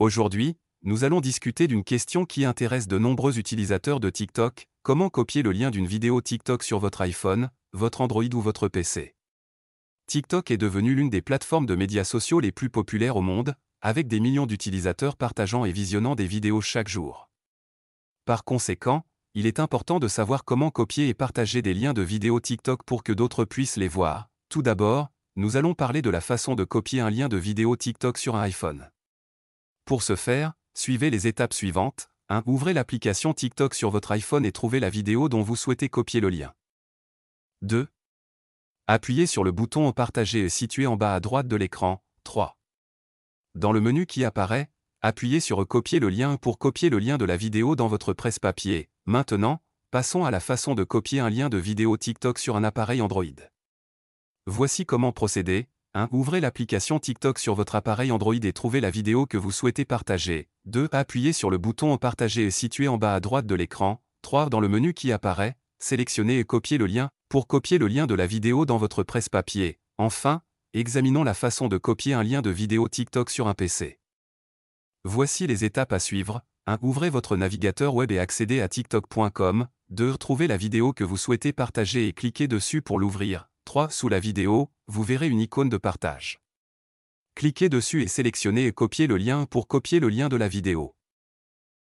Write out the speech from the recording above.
Aujourd'hui, nous allons discuter d'une question qui intéresse de nombreux utilisateurs de TikTok, comment copier le lien d'une vidéo TikTok sur votre iPhone, votre Android ou votre PC. TikTok est devenu l'une des plateformes de médias sociaux les plus populaires au monde, avec des millions d'utilisateurs partageant et visionnant des vidéos chaque jour. Par conséquent, il est important de savoir comment copier et partager des liens de vidéos TikTok pour que d'autres puissent les voir. Tout d'abord, nous allons parler de la façon de copier un lien de vidéo TikTok sur un iPhone. Pour ce faire, Suivez les étapes suivantes. 1. Ouvrez l'application TikTok sur votre iPhone et trouvez la vidéo dont vous souhaitez copier le lien. 2. Appuyez sur le bouton Partager situé en bas à droite de l'écran. 3. Dans le menu qui apparaît, appuyez sur Copier le lien pour copier le lien de la vidéo dans votre presse-papier. Maintenant, passons à la façon de copier un lien de vidéo TikTok sur un appareil Android. Voici comment procéder. 1. Ouvrez l'application TikTok sur votre appareil Android et trouvez la vidéo que vous souhaitez partager. 2. Appuyez sur le bouton Partager situé en bas à droite de l'écran. 3. Dans le menu qui apparaît, sélectionnez et copiez le lien pour copier le lien de la vidéo dans votre presse-papier. Enfin, examinons la façon de copier un lien de vidéo TikTok sur un PC. Voici les étapes à suivre. 1. Ouvrez votre navigateur web et accédez à tiktok.com. 2. Trouvez la vidéo que vous souhaitez partager et cliquez dessus pour l'ouvrir. 3. Sous la vidéo, vous verrez une icône de partage. Cliquez dessus et sélectionnez et copiez le lien pour copier le lien de la vidéo.